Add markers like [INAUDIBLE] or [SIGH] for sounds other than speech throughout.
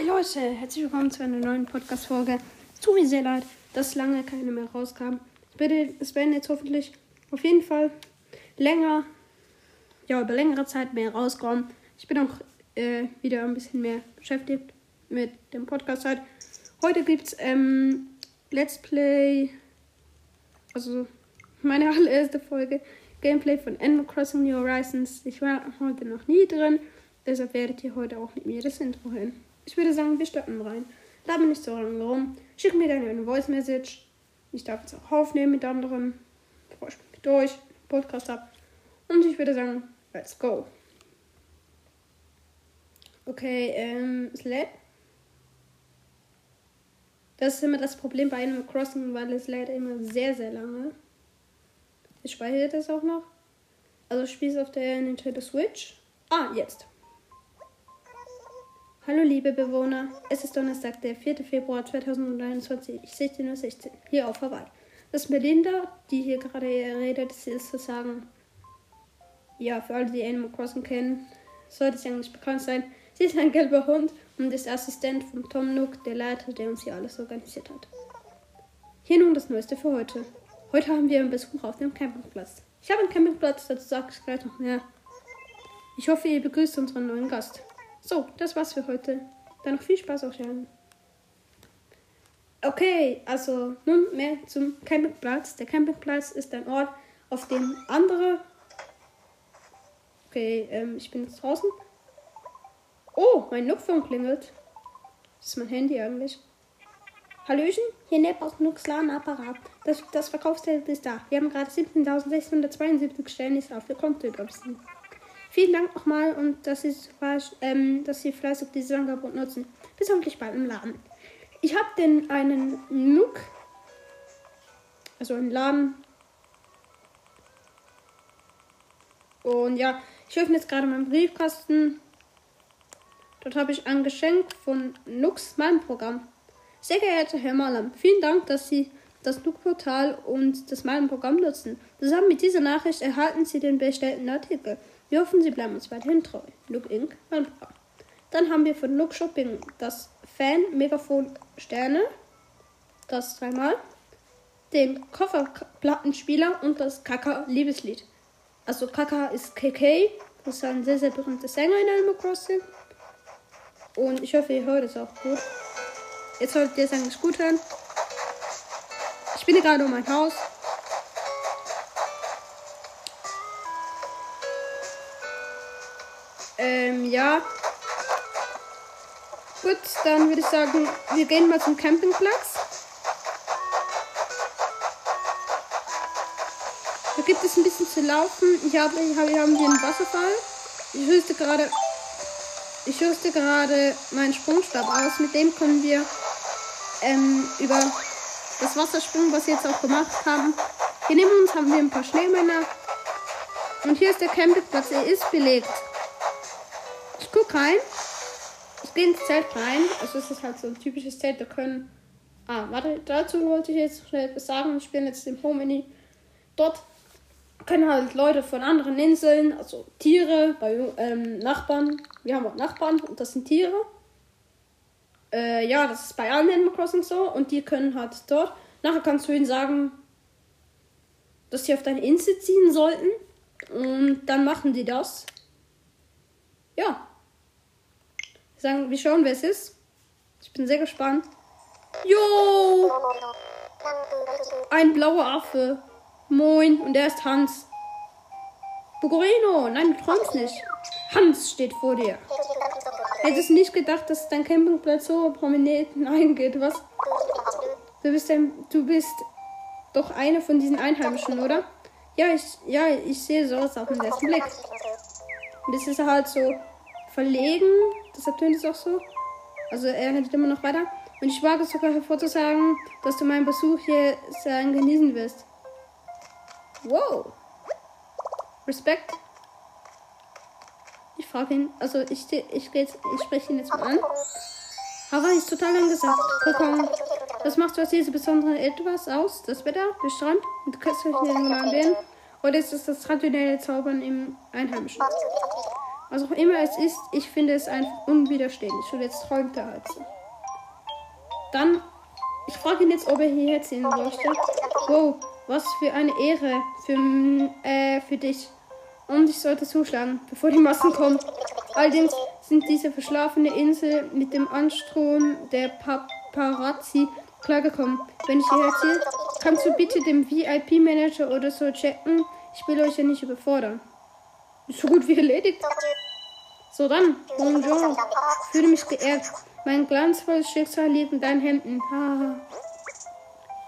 Hi Leute, herzlich willkommen zu einer neuen Podcast-Folge. Tut mir sehr leid, dass lange keine mehr rauskam. Es werden jetzt hoffentlich auf jeden Fall länger, ja, über längere Zeit mehr rauskommen. Ich bin auch äh, wieder ein bisschen mehr beschäftigt mit dem Podcast halt. Heute gibt's ähm, Let's Play, also meine [LAUGHS] allererste Folge, Gameplay von Animal Crossing New Horizons. Ich war heute noch nie drin, deshalb werdet ihr heute auch mit mir das Intro hören. Ich würde sagen, wir starten rein. Laber nicht so lange rum. Schick mir dann eine Voice Message. Ich darf jetzt auch aufnehmen mit anderen, bevor ich mich durch Podcast habe. Und ich würde sagen, let's go. Okay, ähm, es lädt. Das ist immer das Problem bei Animal Crossing, weil es lädt immer sehr, sehr lange. Ich speichere das auch noch. Also ich spiele es auf der Nintendo Switch. Ah, jetzt. Hallo liebe Bewohner, es ist Donnerstag, der 4. Februar 2021, 16.16 Uhr, hier auf Hawaii. Das Melinda, die hier gerade redet, ist sozusagen, ja, für alle, die Animal Crossing kennen, sollte sie eigentlich bekannt sein. Sie ist ein gelber Hund und ist Assistent von Tom Nook, der Leiter, der uns hier alles organisiert hat. Hier nun das Neueste für heute. Heute haben wir einen Besuch auf dem Campingplatz. Ich habe einen Campingplatz, dazu sage ich gleich noch mehr. Ich hoffe, ihr begrüßt unseren neuen Gast. So, das war's für heute. Dann noch viel Spaß auf Schernen. Okay, also nun mehr zum Campingplatz. Der Campingplatz ist ein Ort, auf dem andere. Okay, ähm, ich bin jetzt draußen. Oh, mein Nookphone klingelt. Das ist mein Handy eigentlich. Hallöchen, hier Nepp aus Nooks Apparat. Das, das Verkaufsgeld ist da. Wir haben gerade 17.672 Stellen ist auf. Wir konnten überziehen. Vielen Dank nochmal und dass Sie, ähm, dass Sie fleißig dieses Angebot nutzen. Bis hoffentlich bald im Laden. Ich habe den einen Nook, also einen Laden. Und ja, ich öffne jetzt gerade meinen Briefkasten. Dort habe ich ein Geschenk von Nux, meinem Programm. Sehr geehrter Herr Malam, vielen Dank, dass Sie das Nook-Portal und das Malam-Programm nutzen. Zusammen mit dieser Nachricht erhalten Sie den bestellten Artikel. Wir hoffen, Sie bleiben uns weiterhin treu. Look Inc. Mantra. Dann haben wir von Look Shopping das Fan Megafon Sterne. Das dreimal. Den Kofferplattenspieler und das Kaka Liebeslied. Also Kaka ist KK. Das ist ein sehr, sehr berühmter Sänger in Animal Crossing. Und ich hoffe, ihr hört es auch gut. Jetzt solltet ihr es eigentlich gut hören. Ich bin gerade um mein Haus. Ähm, ja. Gut, dann würde ich sagen, wir gehen mal zum Campingplatz. Da gibt es ein bisschen zu laufen. Ich habe, ich habe, hier haben wir einen Wasserfall. Ich rüste gerade, ich rüste gerade meinen Sprungstab aus. Mit dem können wir ähm, über das Wasser springen, was wir jetzt auch gemacht haben. Hier neben uns haben wir ein paar Schneemänner. Und hier ist der Campingplatz. Er ist belegt rein. Ich gehe ins Zelt rein. Also es ist halt so ein typisches Zelt. Da können. Ah, warte, dazu wollte ich jetzt schnell etwas sagen. Ich bin jetzt im Home Dort können halt Leute von anderen Inseln, also Tiere, bei ähm, Nachbarn. Wir haben auch Nachbarn und das sind Tiere. Äh, ja, das ist bei allen Animal Crossing so. Und die können halt dort. Nachher kannst du ihnen sagen, dass sie auf deine Insel ziehen sollten. Und dann machen die das. Ja, sagen, wir schauen, wer es ist. Ich bin sehr gespannt. Jo! Ein blauer Affe. Moin, und er ist Hans. Bugorino, nein, du träumst nicht. Hans steht vor dir. Hättest nicht gedacht, dass dein Campingplatz so prominent eingeht, was? Du bist ein, du bist doch eine von diesen Einheimischen, oder? Ja, ich, ja, ich sehe so aus auf den ersten Blick. Und das ist halt so verlegen, Deshalb tönt es auch so. Also er redet immer noch weiter. Und ich wage sogar hervorzusagen, dass du meinen Besuch hier sehr genießen wirst. Wow. Respekt. Ich frage ihn, also ich, ich, ich, ich spreche ihn jetzt mal an. Hawaii ist total angesagt. Guck was macht aus diese besondere etwas aus? Das Wetter, der Strand und köstlichen Gemeinden? Oder ist es das traditionelle Zaubern im Einheimischen? Was auch immer es ist, ich finde es einfach unwiderstehlich. Und jetzt träumt er halt so. Dann, ich frage ihn jetzt, ob er hierher ziehen möchte. Wow, was für eine Ehre für, äh, für dich. Und ich sollte zuschlagen, bevor die Massen kommen. Allerdings sind diese verschlafene Insel mit dem Anstrom der Paparazzi klargekommen. Wenn ich hierher ziehe, kannst du bitte dem VIP-Manager oder so checken. Ich will euch ja nicht überfordern. So gut wie erledigt. So dann, bonjour. Ich fühle mich geehrt. Mein glanzvolles Schicksal liegt in deinen Händen.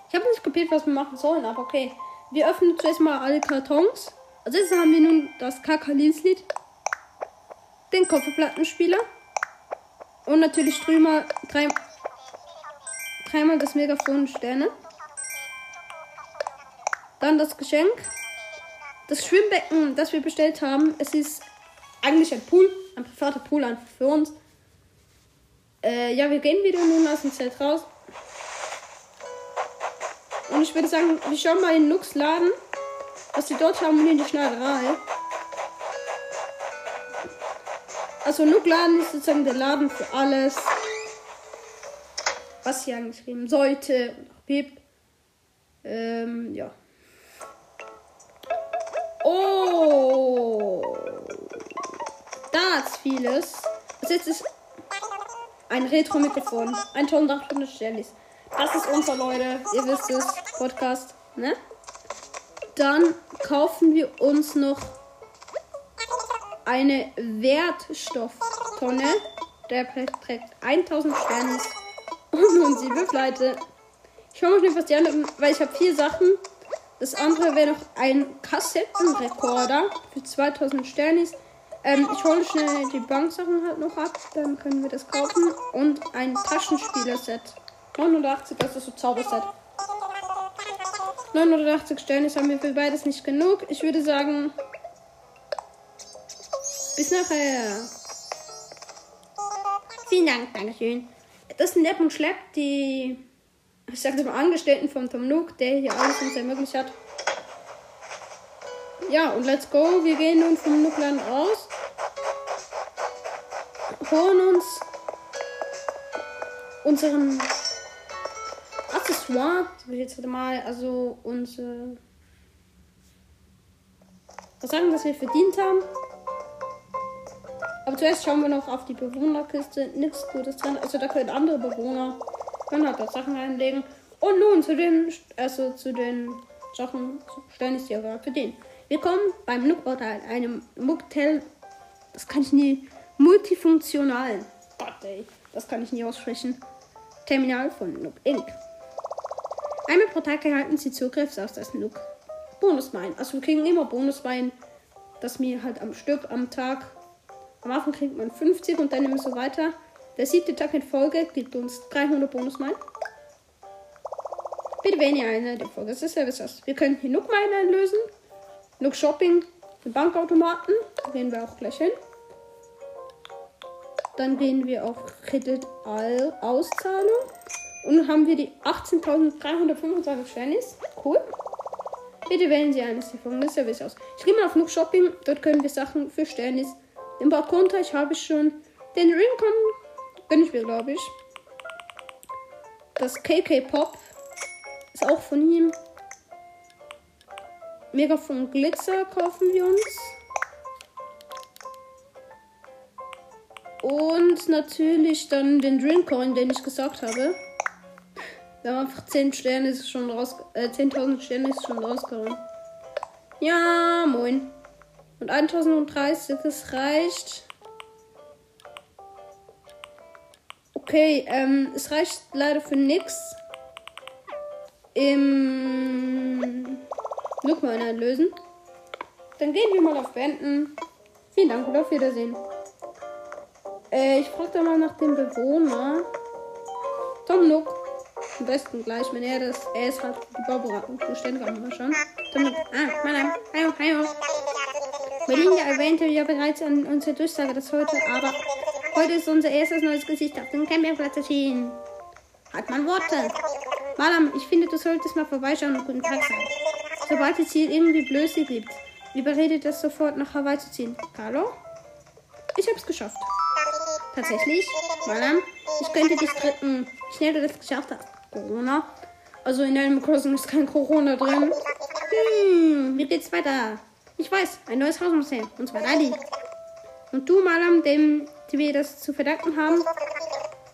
Ich habe nicht kapiert, was wir machen sollen, aber okay. Wir öffnen zuerst mal alle Kartons. Als erstes haben wir nun das Kakalins-Lied, den Kofferplattenspieler und natürlich drüber drei, dreimal das Megafon Sterne. Dann das Geschenk. Das Schwimmbecken, das wir bestellt haben. Es ist eigentlich ein Pool, ein privater Pool einfach für uns. Äh, ja, wir gehen wieder nun aus dem Zelt raus. Und ich würde sagen, wir schauen mal in Nux Laden, was sie dort haben in die Schneiderei. Also Nook Laden ist sozusagen der Laden für alles, was eigentlich geben sollte und auch gibt. Ähm, ja. Oh! Da ist vieles. Also jetzt ist ein Retro-Mikrofon. 1800 Stellis. Das ist unser, Leute. Ihr wisst es. Podcast. Ne? Dann kaufen wir uns noch eine Wertstofftonne. Der trägt 1000 Sterne und nun sie Pleite. Ich schaue mal schnell, was die anderen, weil ich habe vier Sachen. Das andere wäre noch ein Kassettenrekorder für 2000 Sternis. Ähm, ich hole schnell die Banksachen halt noch ab, dann können wir das kaufen. Und ein Taschenspielerset. 89, das ist so Zauberset. 980 Sterne haben wir für beides nicht genug. Ich würde sagen, bis nachher. Vielen Dank, Dankeschön. Das und schleppt die, ich sagte mal, Angestellten von Tom Nook, der hier alles uns ermöglicht hat. Ja, und let's go. Wir gehen nun vom Nookland raus. Holen uns unseren Accessoire, sag ich jetzt mal, also unsere. Was sagen, dass wir verdient haben. Aber zuerst schauen wir noch auf die Bewohnerkiste. Nichts Gutes drin. Also da können andere Bewohner halt dort Sachen reinlegen. Und nun zu den, also zu den Sachen, stellen ich dir für den. Willkommen beim Nook-Portal, einem Mooktel. Das kann ich nie. Multifunktionalen. Gott, ey. Das kann ich nie aussprechen. Terminal von Nook Inc. Einmal pro Tag erhalten Sie Zugriff auf das Nook Bonuswein. Also wir kriegen immer Bonuswein, dass mir halt am Stück am Tag am Anfang kriegt man 50 und dann immer so weiter. Der siebte Tag in Folge gibt uns 300 Bonusmeilen. Bitte weniger eine der Folge. Das ist ja was. Wir können hier Nook-Meilen einlösen. Nook Shopping, den Bankautomaten. Da gehen wir auch gleich hin. Dann gehen wir auf Kredit Auszahlung. Und haben wir die 18.325 Sternis. Cool. Bitte wählen Sie eines ist ja wichtig aus. Ich gehe mal auf Nook Shopping. Dort können wir Sachen für Sternis den Balkonteich habe ich schon. Den Rincon gönne ich mir, glaube ich. Das KK Pop ist auch von ihm. Mega von Glitzer kaufen wir uns. Und natürlich dann den Drinkcoin, den ich gesagt habe. Wir haben einfach 10 Sterne ist schon raus. Äh, 10.000 Sterne ist schon rausgehauen. Ja, moin. Und 1030, das reicht. Okay, ähm, es reicht leider für nix. Im Nookman einlösen. Dann gehen wir mal auf Beenden. Vielen Dank und auf Wiedersehen. Äh, ich frage da mal nach dem Bewohner. Tom Nook. Am besten gleich, wenn er das. Er ist halt die Bauberatung zuständig, haben wir schon. Tom Nook. Ah, mein Name. Hallo, hallo. Melinda erwähnte ja bereits an unserer Durchsage, dass heute, aber heute ist unser erstes neues Gesicht auf dem Campingplatz erschienen. Hat man Worte. Madame, ich finde, du solltest mal vorbeischauen und guten Tag sagen. Sobald es hier irgendwie Blöße gibt, überredet das sofort nach Hawaii zu ziehen. Hallo? Ich hab's geschafft. Tatsächlich. Malam, ich könnte dich drücken. Schnell du das geschafft hast. Corona. Also in Animal Crossing ist kein Corona drin. Hm, wie geht's weiter? Ich weiß, ein neues Haus muss her. Und zwar Dali. Und du, Malam, dem die wir das zu verdanken haben,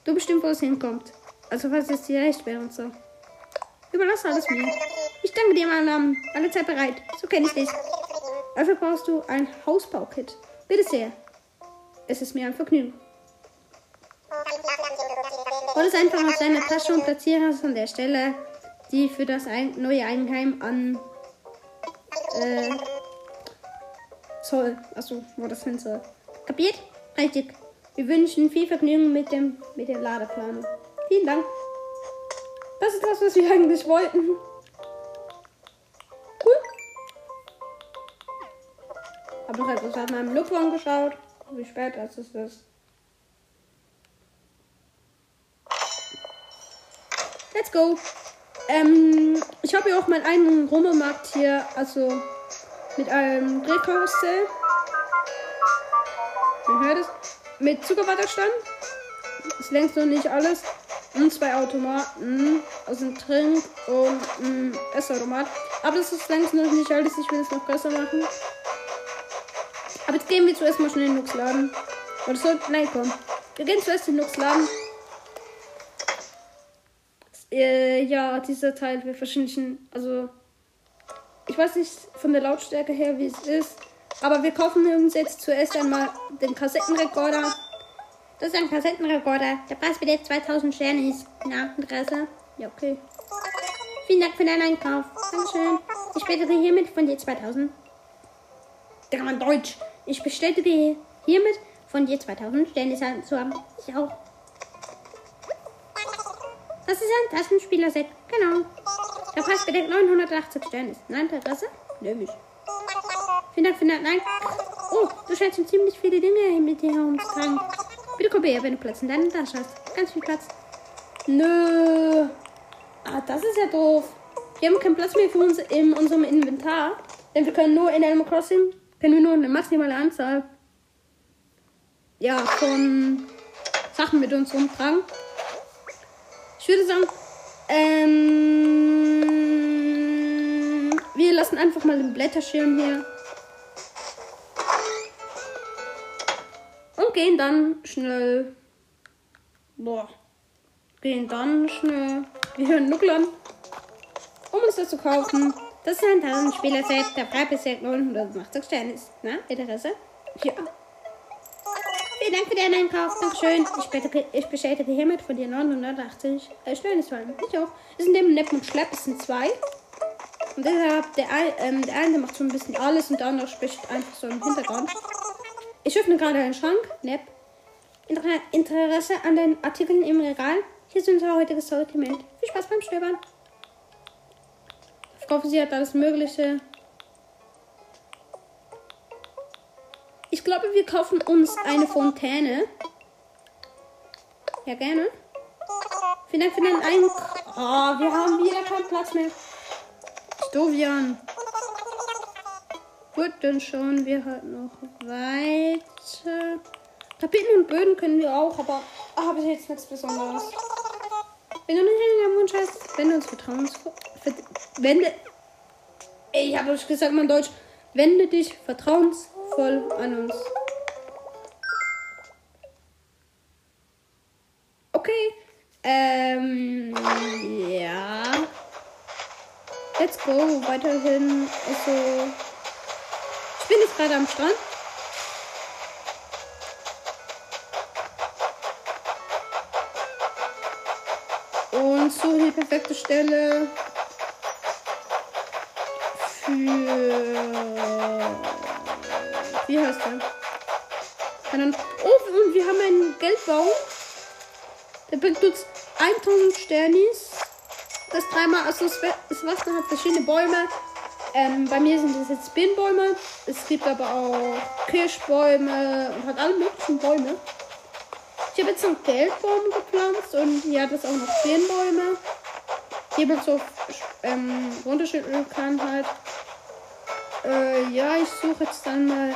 du bestimmt, wo es hinkommt. Also falls es dir recht wäre und so. Überlasse alles mir. Ich danke dir, Malam. Alle Zeit bereit. So kenne ich dich. Dafür brauchst du ein Hausbaukit. Bitte sehr. Es ist mir ein Vergnügen. Hol es einfach aus deiner Tasche und platziere es an der Stelle, die für das neue Eigenheim an äh, soll. Achso, wo das hin soll. Kapiert? Richtig. Wir wünschen viel Vergnügen mit dem mit der Ladeplanung. Vielen Dank. Das ist das, was wir eigentlich wollten. Cool. Hab noch etwas auf meinem Look angeschaut. Wie spät ist es ist. Let's go. Ähm, ich habe ja auch meinen eigenen Rummelmarkt hier, also mit einem Drehkarussell. Man hört es. Mit Zuckerwasserstand. Ist längst noch nicht alles. Und zwei Automaten. Also ein Trink- und ein Essautomat. Aber das ist längst noch nicht alles. Ich will es noch besser machen. Aber jetzt gehen wir zuerst mal schnell in den Nux-Laden. Oder so, nein, komm. Wir gehen zuerst in den Nux-Laden. Äh, ja, dieser Teil wird wahrscheinlich, ein- also ich weiß nicht von der Lautstärke her, wie es ist, aber wir kaufen uns jetzt zuerst einmal den Kassettenrekorder. Das ist ein Kassettenrekorder. Der Preis wird jetzt 2000 Sterne ist. Na, Interesse? Ja, okay. Vielen Dank für deinen Einkauf. Dankeschön. Ich bestätige hiermit von dir 2000. Der kann Deutsch. Ich bestätige hiermit von dir 2000 Sterne zu haben. Ich auch. Das ist ein Taschenspieler-Set. Genau. Der Preis bedeckt 980 Sterne. Nein, Interesse? Nämlich. Vielen Dank für den Nein. Oh, du scheinst schon ziemlich viele Dinge mit dir herumzutragen. Bitte komm her, wenn du Platz in deiner Tasche hast. Ganz viel Platz. Nö. Ah, das ist ja doof. Wir haben keinen Platz mehr für uns in unserem Inventar. Denn wir können nur in Animal Crossing, können wir nur eine maximale Anzahl ja, von Sachen mit uns rumtragen. Ich würde sagen, ähm, wir lassen einfach mal den Blätterschirm hier. Und gehen dann schnell. Boah. Gehen dann schnell. Wir hören Nuckel an. Um uns das zu kaufen. Das ist ein Taschenspieler-Set. Der Preis ist 980 Sterne. ist. Na, Interesse? Ja. Vielen Dank für deinen Einkauf. Dankeschön. Ich ich bestätige hiermit von dir 980 äh, Sterne. Ich auch. Es sind neben Nepp und Schlepp. Es sind zwei. Und deshalb, der, ähm, der eine macht so ein bisschen alles und der andere spricht einfach so im Hintergrund. Ich öffne gerade einen Schrank. Nepp. Inter Interesse an den Artikeln im Regal? Hier ist unser heutiges Sortiment. Viel Spaß beim Stöbern. Ich hoffe, sie hat alles Mögliche. Ich glaube, wir kaufen uns eine Fontäne. Ja, gerne. Vielen Dank für den Einkauf. Oh, wir haben wieder keinen Platz mehr. Stovian. Gut, dann schauen wir halt noch weiter. Tapeten und Böden können wir auch, aber habe ich jetzt nichts Besonderes. Wenn du nicht einen Wunsch hast, wende uns vertrauensvoll. Ver wende. Ich habe euch gesagt, mein Deutsch. Wende dich vertrauensvoll an uns. Okay. Ähm. Ja. Let's go. Weiterhin. Also. Bin jetzt gerade am Strand. Und suche die perfekte Stelle für. Wie heißt der? Keine. Oh, und wir haben einen Geldbaum. Der bringt uns 1000 Sternis. Das dreimal, also das Wasser hat verschiedene Bäume. Ähm, bei mir sind das jetzt Birnbäume. Es gibt aber auch Kirschbäume und halt alle möglichen Bäume. Ich habe jetzt einen Geldbaum gepflanzt und ja, das auch noch Birnbäume. Die man so ähm, runterschütteln kann halt. Äh, ja, ich suche jetzt dann mal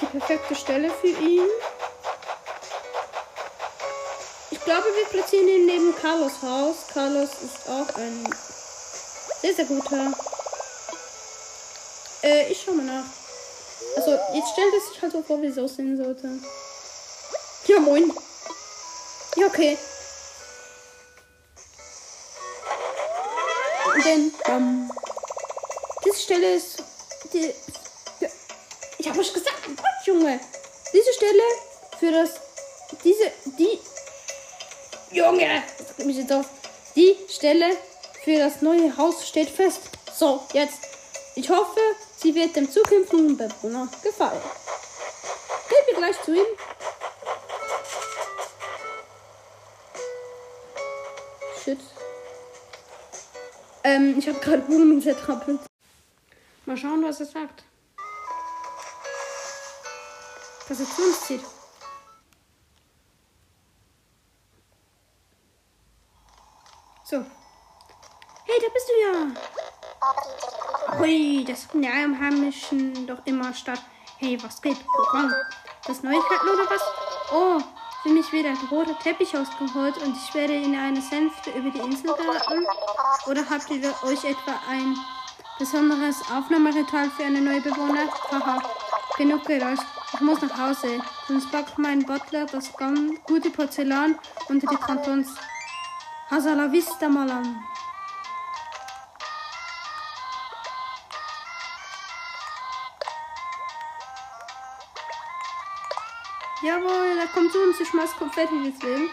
die perfekte Stelle für ihn. glaube, wir platzieren ihn neben Carlos Haus. Carlos ist auch ein sehr, sehr guter. Äh, ich schau mal nach. Also, jetzt stellt es sich halt so vor, wie es aussehen sollte. Ja, moin. Ja, okay. Denn, ähm, diese Stelle ist. Die, ich habe euch gesagt, Gott, Junge. Diese Stelle für das. Diese. Die. Junge! Das geht mich jetzt auf. Die Stelle für das neue Haus steht fest. So, jetzt. Ich hoffe, sie wird dem zukünftigen Bewohner gefallen. Gehen wir gleich zu ihm. Shit. Ähm, ich habe gerade Blumen zertrappelt. Mal schauen, was er sagt. Was er zu uns zieht. So. Hey, da bist du ja. Hui, das finden ja im Heimischen doch immer statt. Hey, was geht? Komm. Das Neuigkeiten oder was? Oh, für mich wird ein roter Teppich ausgeholt und ich werde in eine Sänfte über die Insel geraten. Oder habt ihr euch etwa ein besonderes Aufnahmeritual für eine neue Bewohner? Haha, genug Geräusch. Ich muss nach Hause. Sonst packt mein Butler das ganz gute Porzellan unter die Kantons. Hasta la vista, Malam. Jawohl, da kommt zu uns. Ich schmeiß Konfetti deswegen.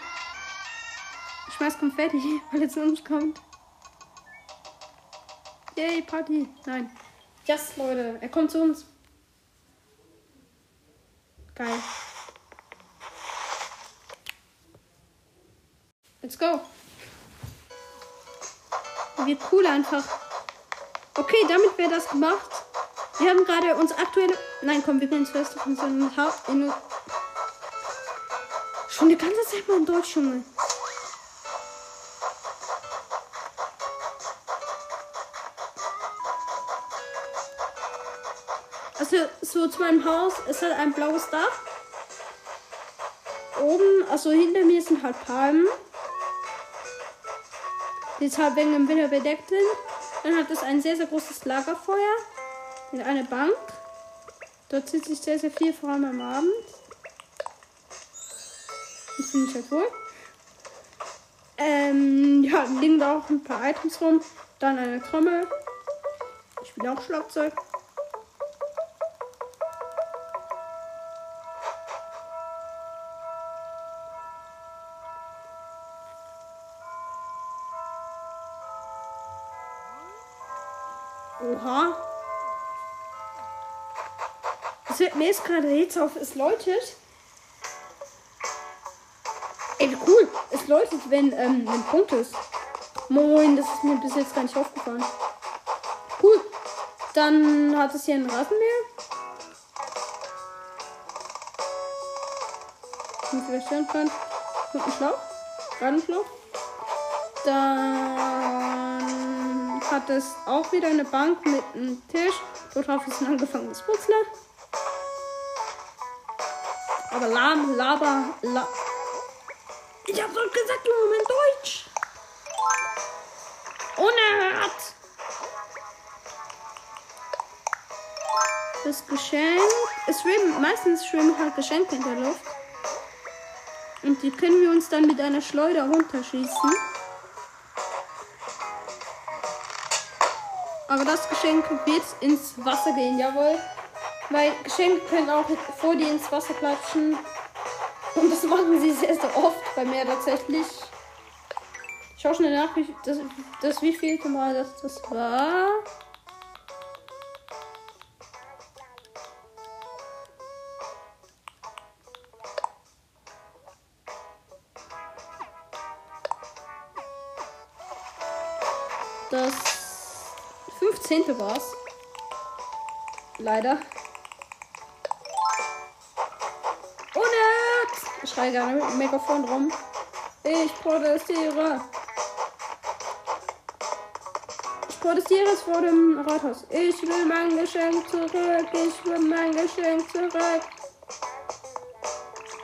Ich schmeiß Konfetti, [LAUGHS] weil er zu uns kommt. Yay, Party. Nein. Yes, Leute. Er kommt zu uns. Geil. Let's go. Wird cool einfach. Okay, damit wäre das gemacht. Wir haben gerade uns aktuelle. Nein, komm, wir gehen zuerst auf unseren ha in Schon die ganze Zeit mal in Deutsch, Junge. Also, so zu meinem Haus ist halt ein blaues Dach. Oben, also hinter mir sind halt Palmen. Die jetzt halt wegen dem Winter bedeckt sind. Dann hat es ein sehr, sehr großes Lagerfeuer. Mit einer Bank. Dort sitze ich sehr, sehr viel, vor allem am Abend. Das finde ich halt wohl. Ähm, ja, liegen da auch ein paar Items rum. Dann eine Trommel. Ich spiele auch Schlagzeug. Oha. Es wird mir jetzt gerade jetzt auf, es läutet. Es wenn, ähm, wenn Punkt ist. Moin, das ist mir bis jetzt gar nicht aufgefallen. Cool. Dann hat es hier einen Rasenmäher. Wie vielleicht kann. Mit einem Schlauch. Radenschlauch. Dann hat es auch wieder eine Bank mit einem Tisch. Dort drauf ist ein angefangenes Putzler. Aber lahm, laber, la ich hab doch gesagt, Junge, mein Deutsch. Unerhört. Das Geschenk. Es schwimmen, meistens schwimmen halt Geschenke in der Luft. Und die können wir uns dann mit einer Schleuder runterschießen. Aber das Geschenk wird ins Wasser gehen, jawohl. Weil Geschenke können auch vor dir ins Wasser platschen. Und das machen sie sehr, sehr oft bei mir tatsächlich. Ich schau schnell nach, wie, das, das wie viel Mal das, das war. Das 15. war's. Leider. Ich schreie gerne mit dem Megafon rum. Ich protestiere. Ich protestiere es vor dem Rathaus. Ich will mein Geschenk zurück. Ich will mein Geschenk zurück.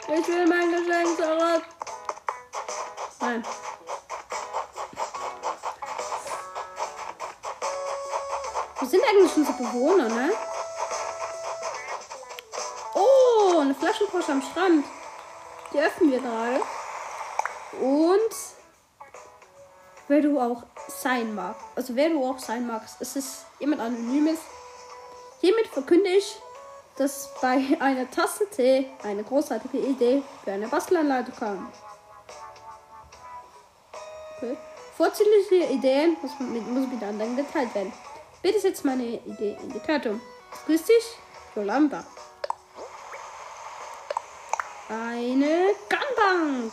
Ich will mein Geschenk zurück. Nein. Wo sind eigentlich unsere Bewohner, ne? Oh, eine Flaschenpost am Strand. Die öffnen wir gerade. Und wer du auch sein magst, also wer du auch sein magst, es ist jemand Anonymes. Hiermit verkünde ich, dass bei einer Tasse Tee eine großartige Idee für eine Bastelanleitung kam. Okay. Vorzügliche Ideen muss, mit, muss mit anderen geteilt werden. Bitte setz meine Idee in die Tat um. Grüß dich, Yolanda. Eine Gunbank.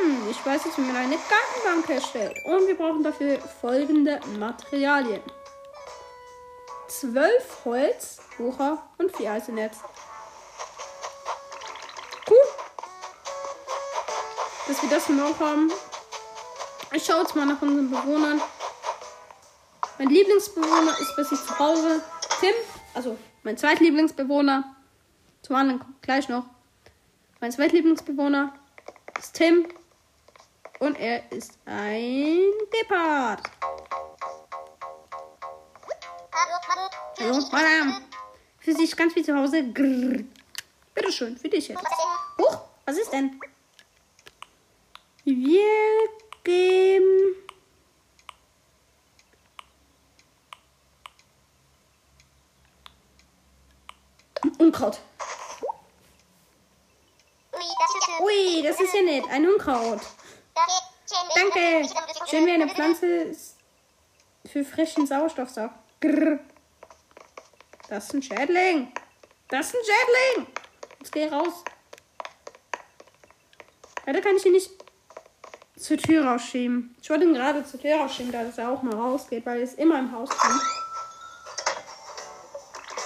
Hm, ich weiß jetzt, wie man eine Gunbank erstellt. Und wir brauchen dafür folgende Materialien. 12 Holz, Wucher und 4 Eisennetz. Cool. Dass wir das noch haben. Ich schaue jetzt mal nach unseren Bewohnern. Mein Lieblingsbewohner ist bei sich zu Hause. Tim, also mein zweitlieblingsbewohner. Zum anderen gleich noch. Mein zweitlieblingsbewohner ist Tim. Und er ist ein Gepard. Hallo, Madame. Für sich ganz wie zu Hause. Grrr. Bitteschön, für dich jetzt. Huch, was ist denn? Wir geben. Unkraut. Ui, das ist ja nett. Ein Unkraut. Danke. Schön wie eine Pflanze für frischen Sauerstoff sorgt. Das ist ein Schädling. Das ist ein Schädling. Jetzt geh raus. Leider kann ich ihn nicht zur Tür rausschieben. Ich wollte ihn gerade zur Tür rausschieben, da er auch mal rausgeht, weil er ist immer im Haus.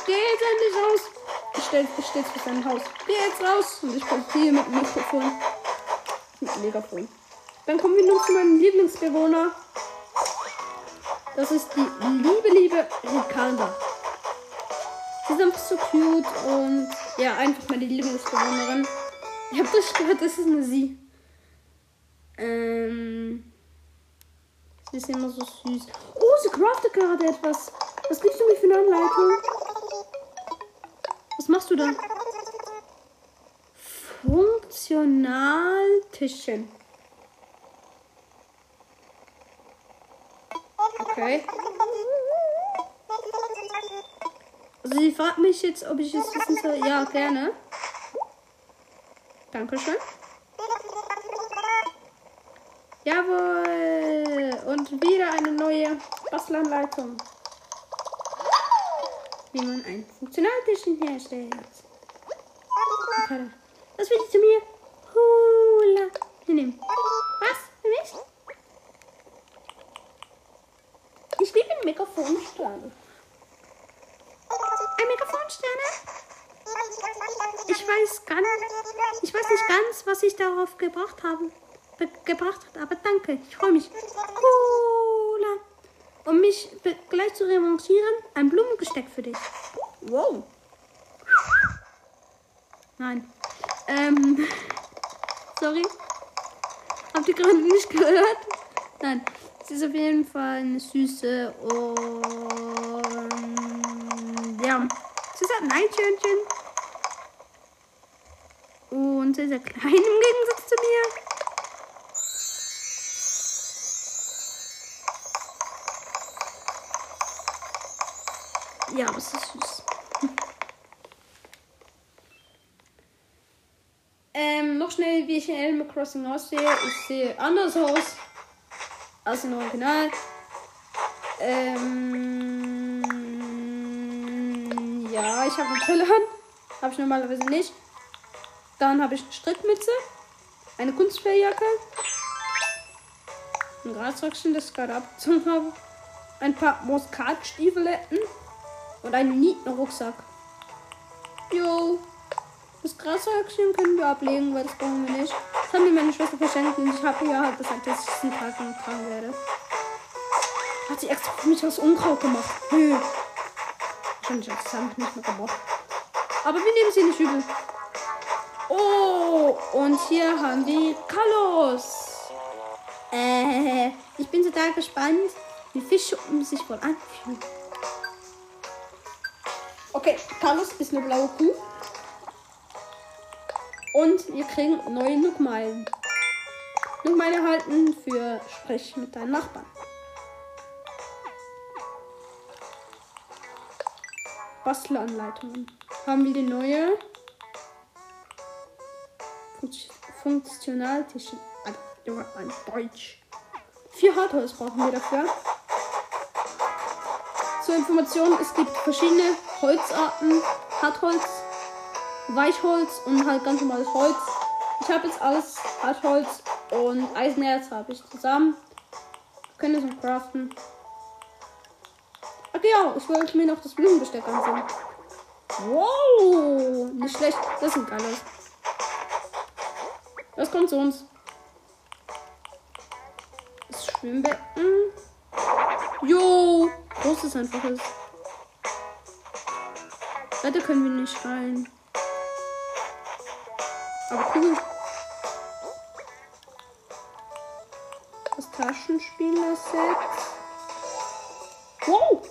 Geh jetzt endlich raus. Ich stell, ich steh's vor seinem Haus. Geh jetzt raus. Und ich hier mit dem Mikrofon. Mit dem Megafon. Dann kommen wir nun zu meinem Lieblingsbewohner. Das ist die liebe, liebe Ricarda. Sie ist einfach so cute und ja, einfach meine Lieblingsbewohnerin. Ich habe das gehört, das ist eine Sie. Ähm. Sie ist immer so süß. Oh, sie craftet gerade etwas. Was gibst du mir für eine Anleitung? Was machst du da? Funktionaltischchen. Okay. Also sie fragt mich jetzt, ob ich es wissen soll. Ja, gerne. Dankeschön. Jawohl. Und wieder eine neue Bastelanleitung. Wie man ein Funktionaltischchen herstellt. Das will ich zu mir. Hula. Hinnehmen. Was? Für mich? Ich liebe den Mikrofonstern. Ein Mikrofonsterne? Ich weiß ganz, ich weiß nicht ganz, was ich darauf gebracht habe, be- gebracht hat, aber danke, ich freue mich. Cola. Um mich gleich zu revanchieren, ein Blumengesteck für dich. Wow. Nein. Ähm. [LAUGHS] Sorry. Habt ihr gerade nicht gehört? Nein. Sie ist auf jeden Fall eine süße und ja. Sie ist ein Eichhörnchen. Und sehr, sehr klein im Gegensatz zu mir. Ja, aber es ist süß. [LAUGHS] Ähm, noch schnell, wie ich in Animal Crossing aussehe. Ich sehe anders aus als im Original. Ähm, ja, ich habe eine Brille an. Habe ich normalerweise nicht. Dann habe ich eine Strickmütze, eine Kunstfelljacke, ein Grasröckchen, das ich gerade abgezogen habe, ein paar Muskatstiefeletten und einen Nietenrucksack. Jo, das Grasröckchen können wir ablegen, weil das brauchen wir nicht. Das haben mir meine Schwester verschenkt und ich habe ihr halt gesagt, dass ich es einen Tag lang tragen werde. Hat sie extra für mich aus Unkraut gemacht. Nö. Wahrscheinlich hat sie es nicht mehr gemacht. Aber wir nehmen sie nicht übel. Oh, und hier haben wir Carlos. Äh, ich bin total gespannt, wie Fischschuppen sich wohl anfühlen. Okay, Carlos ist eine blaue Kuh. Und wir kriegen neue Nookmeilen. Nookmeilen erhalten für Sprech mit deinen Nachbarn. Bastelanleitungen. Haben wir die neue Funktionaltische. Junge, ein Deutsch. Vier Hartholz brauchen wir dafür. Zur Information, es gibt verschiedene Holzarten. Hartholz, Weichholz und halt ganz normales Holz. Ich habe jetzt alles Hartholz und Eisenerz habe ich zusammen. Können es noch craften. Ach ja, ich wollte mir noch das Blumenbesteck ansehen. Wow, nicht schlecht. Das ist ein geiles. Das kommt zu uns. Das Schwimmbecken. Jo, groß ist Leider können wir nicht rein. Aber cool. Das Taschenspieler-Set. Wow!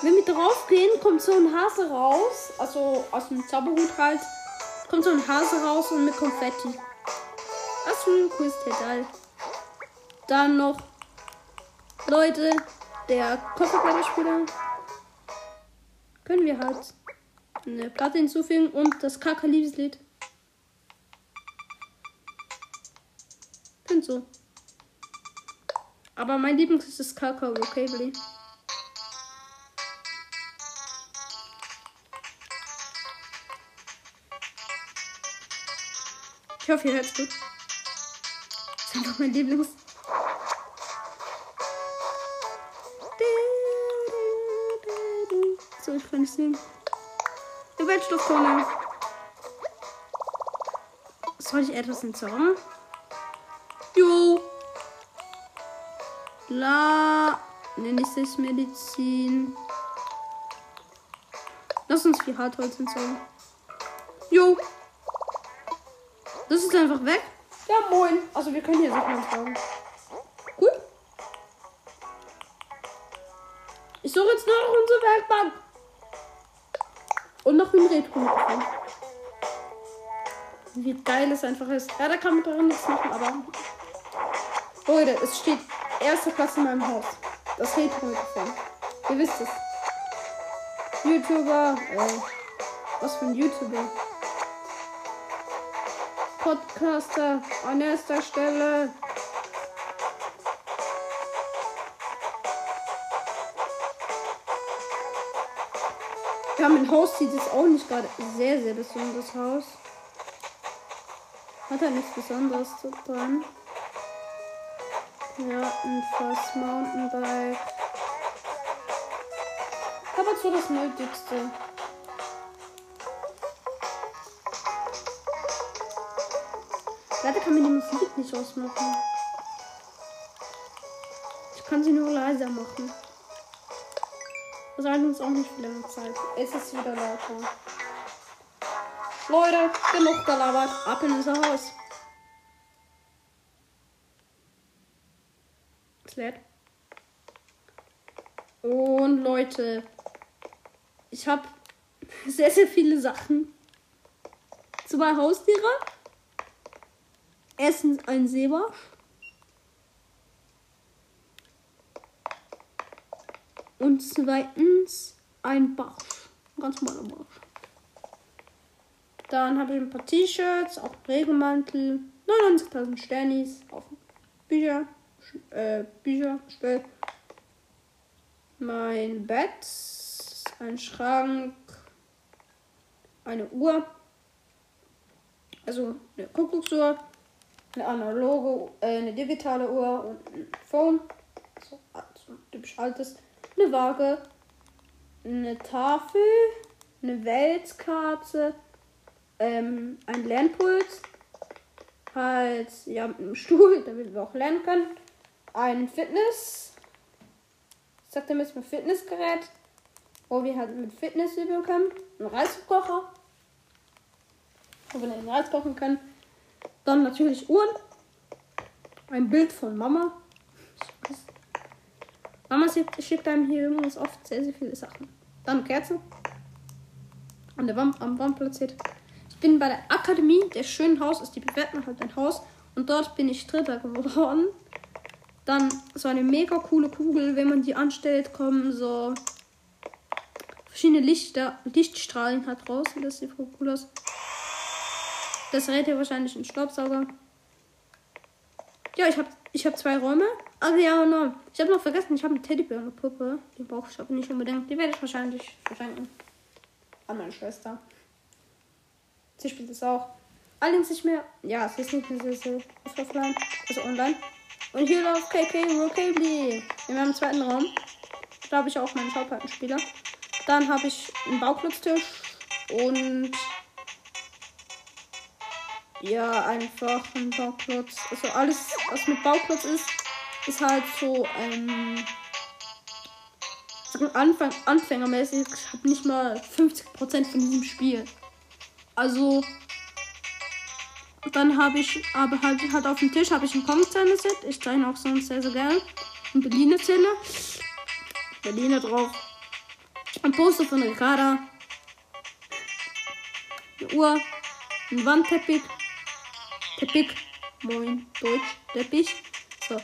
Wenn wir drauf gehen, kommt so ein Hase raus. Also aus dem Zauberhut halt. Kommt so ein Hase raus und mit Konfetti. Das ist cooles Detail. Dann noch Leute, der Kofferblätterspieler. Können wir halt eine Platte hinzufügen und das Kaka-Liebeslied. Finde so. Aber mein Lieblings ist das Kaka Vocabulary. Ich hoffe, ihr hört es gut. Das ist einfach mein Lieblings. So, ich kann nicht sehen. Die Weltstofftonne. Soll ich etwas entsorgen? Jo. La. Nenne ich es Medizin. Lass uns viel Hartholz entsorgen. Jo. Das ist einfach weg. Ja, moin. Also wir können hier Sachen entsorgen. Gut. Ich suche jetzt noch unsere Werkbank. Und noch ein Retro-Mikrofon. Wie geil es einfach ist. Ja, da kann man daran nichts machen, aber. Leute, es steht erster Platz in meinem Haus. Das Retro-Mikrofon. Ihr wisst es. YouTuber. Äh, was für ein YouTuber? Podcaster an erster Stelle. Wir haben ein Haus, sieht es auch nicht gerade sehr, sehr besonderes Haus. Hat er nichts Besonderes dran. Ja, ein Fast Mountainbike. Aber so das Nötigste. Leider kann man die Musik nicht ausmachen. Ich kann sie nur leiser machen. Das halten uns auch nicht viel lange Zeit. Es ist wieder lauter. Leute, genug gelabert. Ab in unser Haus. Es lädt. Und Leute, ich habe [LAUGHS] sehr, sehr viele Sachen. Zwei Haustiere. Erstens ein Seebarsch. Und zweitens ein Barsch. Ein ganz normaler Barsch. Dann habe ich ein paar T-Shirts, auch Regenmantel, 99.000 Sternis auf Bücher, äh, Bücherstell. Mein Bett, ein Schrank, eine Uhr, also eine Kuckucksuhr, eine analoge, äh, eine digitale Uhr und ein Phone, so, also typisch altes, eine Waage, eine Tafel, eine Weltkarte, ähm, ein Lernpult, halt, ja, mit einem Stuhl, [LAUGHS] damit wir auch lernen können, ein Fitness, ich sagte jetzt mal Fitnessgerät, wo wir halt mit Fitness üben können, ein Reiskocher, wo wir den Reis kochen können. Dann natürlich Uhren. Ein Bild von Mama. Mama schickt einem hier übrigens oft sehr, sehr viele Sachen. Dann Kerzen. An der Wand, am Wand platziert. Ich bin bei der Akademie der schönen Haus, ist die bewerten halt ein Haus. Und dort bin ich Dritter geworden. Dann so eine mega coole Kugel, wenn man die anstellt, kommen so verschiedene Lichter, Lichtstrahlen halt raus. Und das sieht voll cool aus. Das rät ihr wahrscheinlich einen Staubsauger. Ja, ich habe ich hab zwei Räume. Also ja, no. Ich habe noch vergessen, ich habe eine Teddybär und eine Puppe. Die brauche ich aber nicht unbedingt. Die werde ich wahrscheinlich verschenken. An meine Schwester. Sie spielt es auch. Allerdings nicht mehr. Ja, es ist nicht mehr so, so offline. Also online. Und hier läuft KK Rockabilly. Wir haben einen zweiten Raum. Da habe ich auch meinen Schauplattenspieler. Dann habe ich einen Bauklotztisch und ja, einfach ein Bauklotz. Also alles, was mit Bauklotz ist, ist halt so ähm, Anfang, anfängermäßig. Ich habe nicht mal 50% von diesem Spiel. Also dann habe ich aber halt, halt auf dem Tisch habe ich ein Kongzähne-Set. Ich zeichne auch sonst sehr, sehr gerne. Ein Berliner Zähne. Berliner drauf. Ein Poster von Ricarda. Eine Uhr. Ein Wandteppich. Teppich. Moin. Deutsch. Teppich. So.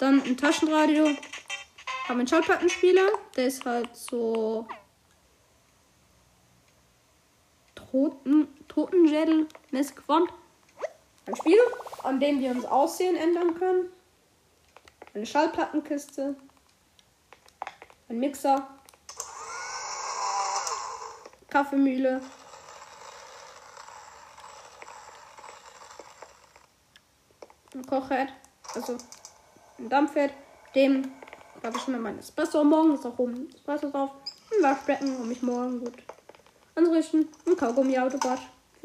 Dann ein Taschenradio. Haben einen Schallplattenspieler. Der ist halt so. Toten, Totenschädel-mäßig geformt. Ein Spiel, an dem wir uns Aussehen ändern können. Eine Schallplattenkiste. Ein Mixer. Kaffeemühle. Ein Kochherd. Also ein Dampfherd. Dem habe ich schon mein Espresso morgen. Ist auch oben Espresso drauf. Ein Waschbecken, um mich morgen gut anzurichten. Ein Kaugummi-Autobad.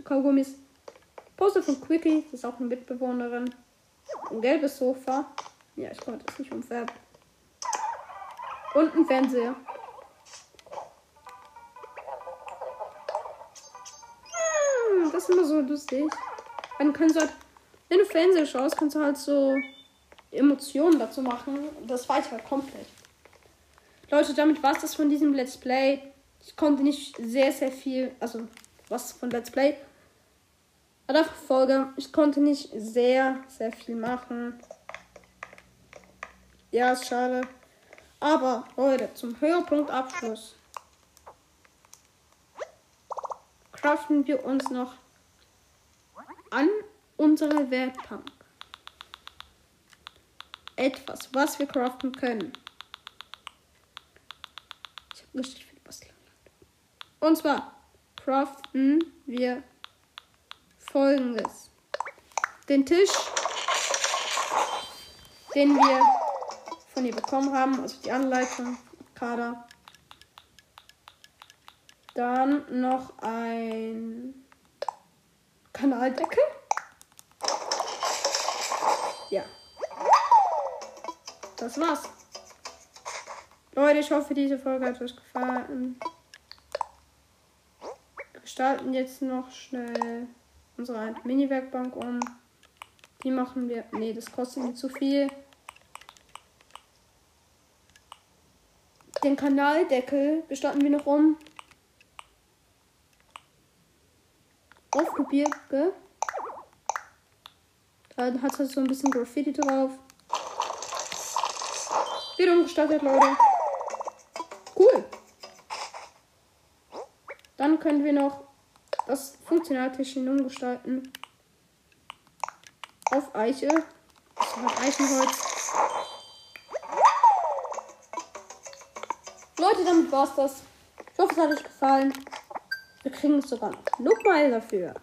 Kaugummis. Poster von Quickie, das ist auch eine Mitbewohnerin. Ein gelbes Sofa. Ja, ich konnte es nicht umfärben. Und ein Fernseher. Hm, das ist immer so lustig. Dann kannst du wenn du Fernseher schaust, kannst du halt so Emotionen dazu machen. Das war ich halt komplett. Leute, damit war es das von diesem Let's Play. Ich konnte nicht sehr, sehr viel, also was von Let's Play. Aber Folge, ich konnte nicht sehr, sehr viel machen. Ja, ist schade. Aber Leute, zum Höhepunkt Abschluss craften wir uns noch an unsere Werkbank etwas, was wir craften können. Ich habe richtig viel Basteln. Und zwar craften wir folgendes. Den Tisch, den wir von ihr bekommen haben, also die Anleitung, Kader. Dann noch ein Kanaldeckel. Das war's. Leute, ich hoffe, diese Folge hat euch gefallen. Wir gestalten jetzt noch schnell unsere Mini-Werkbank um. Die machen wir. Nee, das kostet mir zu viel. Den Kanaldeckel bestatten wir noch um. Auf Gebirge. Da hat es so ein bisschen Graffiti drauf. Wird umgestaltet, Leute. Cool. Dann können wir noch das Funktionaltischchen umgestalten. Auf Eiche. Das hat Eichenholz. Leute, damit war's das. Ich hoffe, es hat euch gefallen. Wir kriegen sogar noch Lookmile dafür.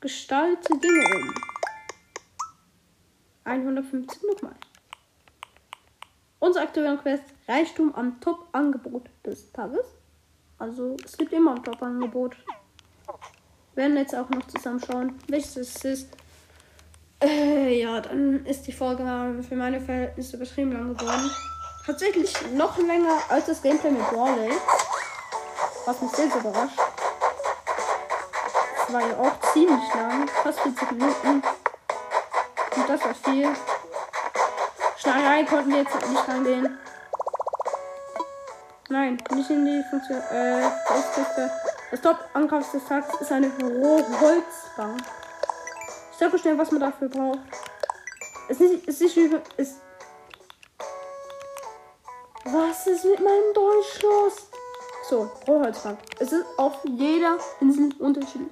Gestalte Dinge um. 150 nochmal. Unsere aktuelle Quest Reichtum am Top-Angebot des Tages. Also es gibt immer ein Top-Angebot. Werden jetzt auch noch zusammenschauen, welches es ist. Äh, ja, dann ist die Folge für meine Verhältnisse übertrieben lang geworden. Tatsächlich noch länger als das Gameplay mit Brawley. Was mich sehr, sehr überrascht. war ja auch ziemlich lang. Fast 40 Minuten. Und das war viel. Schneiderei konnten wir jetzt nicht rangehen. Nein, nicht in die Funktion. Äh. Das Top-Ankaufs des Tages ist eine Holzbank. Ich sag euch schnell, was man dafür braucht. Es ist nicht, ist über. Es was ist mit meinem Deutsch los? So, Rohholzbank. Es ist auf jeder Insel unterschiedlich.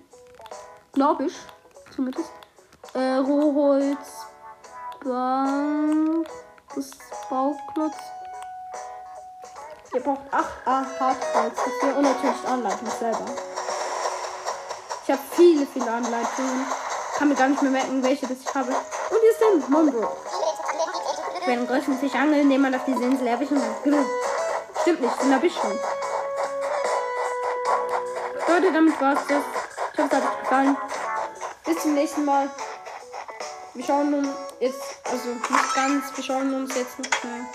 Glaube ich. Zumindest. Äh, Rohholzbank. Das Bauklotz. Ihr braucht 8 A Hartholz dafür und natürlich Anleitung selber. Ich habe viele, viele Anleitungen. Kann mir gar nicht mehr merken, welche das ich habe. Und hier ist der Mondo. Wenn größten Fisch angeln, den man auf diese Insel erwischen kann. Genau. Stimmt nicht, den habe ich schon. Leute, damit war's das. Ich hoffe, es hat euch gefallen. Bis zum nächsten Mal. Wir schauen uns jetzt, also nicht ganz, wir schauen uns jetzt noch schnell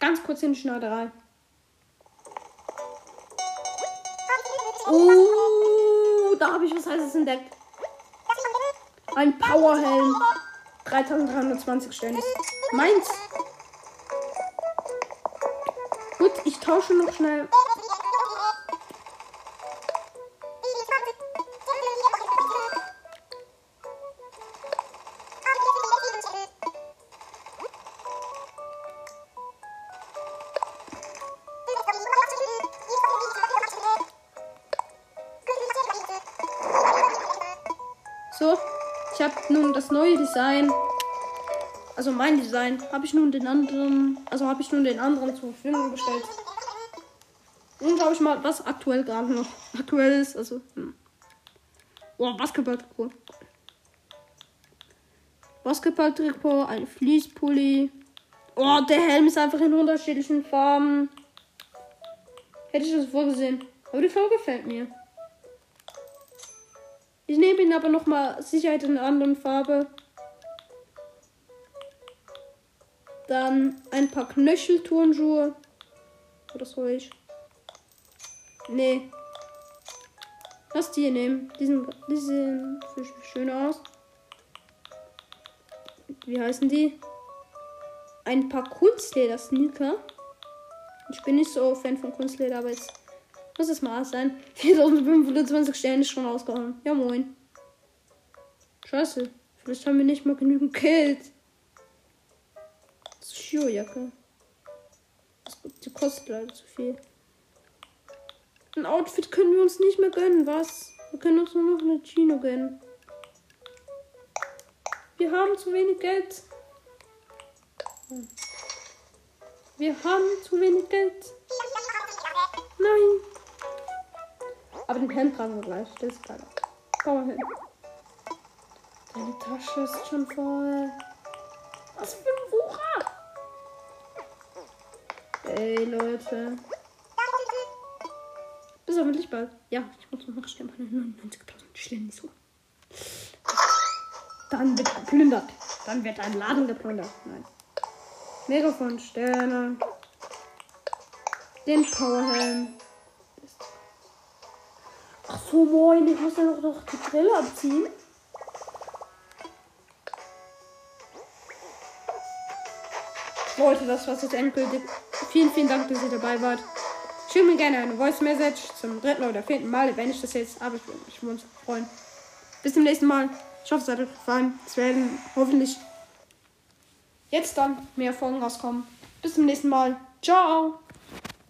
ganz kurz in die Schneiderei. Oh, da habe ich was Heißes entdeckt. Ein Powerhelm. 3320 Stellen. Meins. Gut, ich tausche noch schnell So, ich habe nun das neue Design. Also mein Design. Habe ich nun den anderen. Also habe ich nun den anderen zur Verfügung gestellt. Und glaube ich mal, was aktuell gerade noch aktuell ist. Also. Hm. Oh, Basketball-Trikot. Basketball-Trikot, ein Fließpulli. Oh, der Helm ist einfach in unterschiedlichen Farben. Hätte ich das vorgesehen. Aber die Farbe gefällt mir. Ich nehme ihn aber noch mal Sicherheit in einer anderen Farbe. Dann ein paar Knöchelturnschuhe. Oder soll ich? Nee. Lass die hier nehmen. Die, sind, die sehen schön aus. Wie heißen die? Ein paar Kunstleder-Sneaker. Ich bin nicht so Fan von Kunstleder, aber jetzt muss es mal sein. [LAUGHS] 4520 Sterne ist schon rausgehauen. Ja, moin. Scheiße. Vielleicht haben wir nicht mal genügend Geld. Das ist Schuhjacke. Die kostet leider zu viel. Ein Outfit können wir uns nicht mehr gönnen, was? Wir können uns nur noch eine Chino gönnen. Wir haben zu wenig Geld. Wir haben zu wenig Geld. Nein. Aber den Helm tragen wir gleich. Das ist geil. Komm mal hin. Deine Tasche ist schon voll. Was für ein Wucher. Ey, Leute. Bis hoffentlich bald. Ja, ich muss noch schnell meine 99.000 Stellen so. Dann wird geplündert. Dann wird ein Laden geplündert. Nein. Megafon Sterne. Den Powerhelm. So, moin, ich muss ja noch, noch die Brille abziehen. Leute, das war's jetzt endgültig. Vielen, vielen Dank, dass ihr dabei wart. Schickt mir gerne eine Voice Message zum dritten oder vierten Mal, wenn ich das jetzt, aber ich würde mich freuen. Bis zum nächsten Mal. Ich hoffe, es hat euch gefallen. Es werden hoffentlich jetzt dann mehr Folgen rauskommen. Bis zum nächsten Mal. Ciao.